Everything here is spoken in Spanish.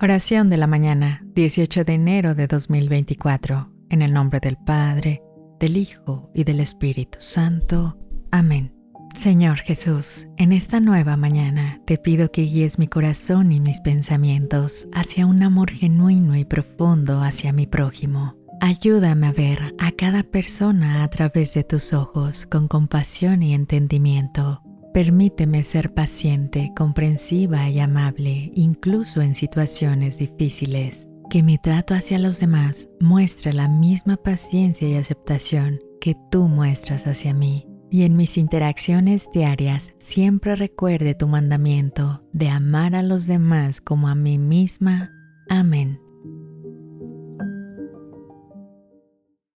Oración de la mañana, 18 de enero de 2024, en el nombre del Padre, del Hijo y del Espíritu Santo. Amén. Señor Jesús, en esta nueva mañana te pido que guíes mi corazón y mis pensamientos hacia un amor genuino y profundo hacia mi prójimo. Ayúdame a ver a cada persona a través de tus ojos con compasión y entendimiento Permíteme ser paciente, comprensiva y amable, incluso en situaciones difíciles. Que mi trato hacia los demás muestre la misma paciencia y aceptación que tú muestras hacia mí. Y en mis interacciones diarias siempre recuerde tu mandamiento de amar a los demás como a mí misma. Amén.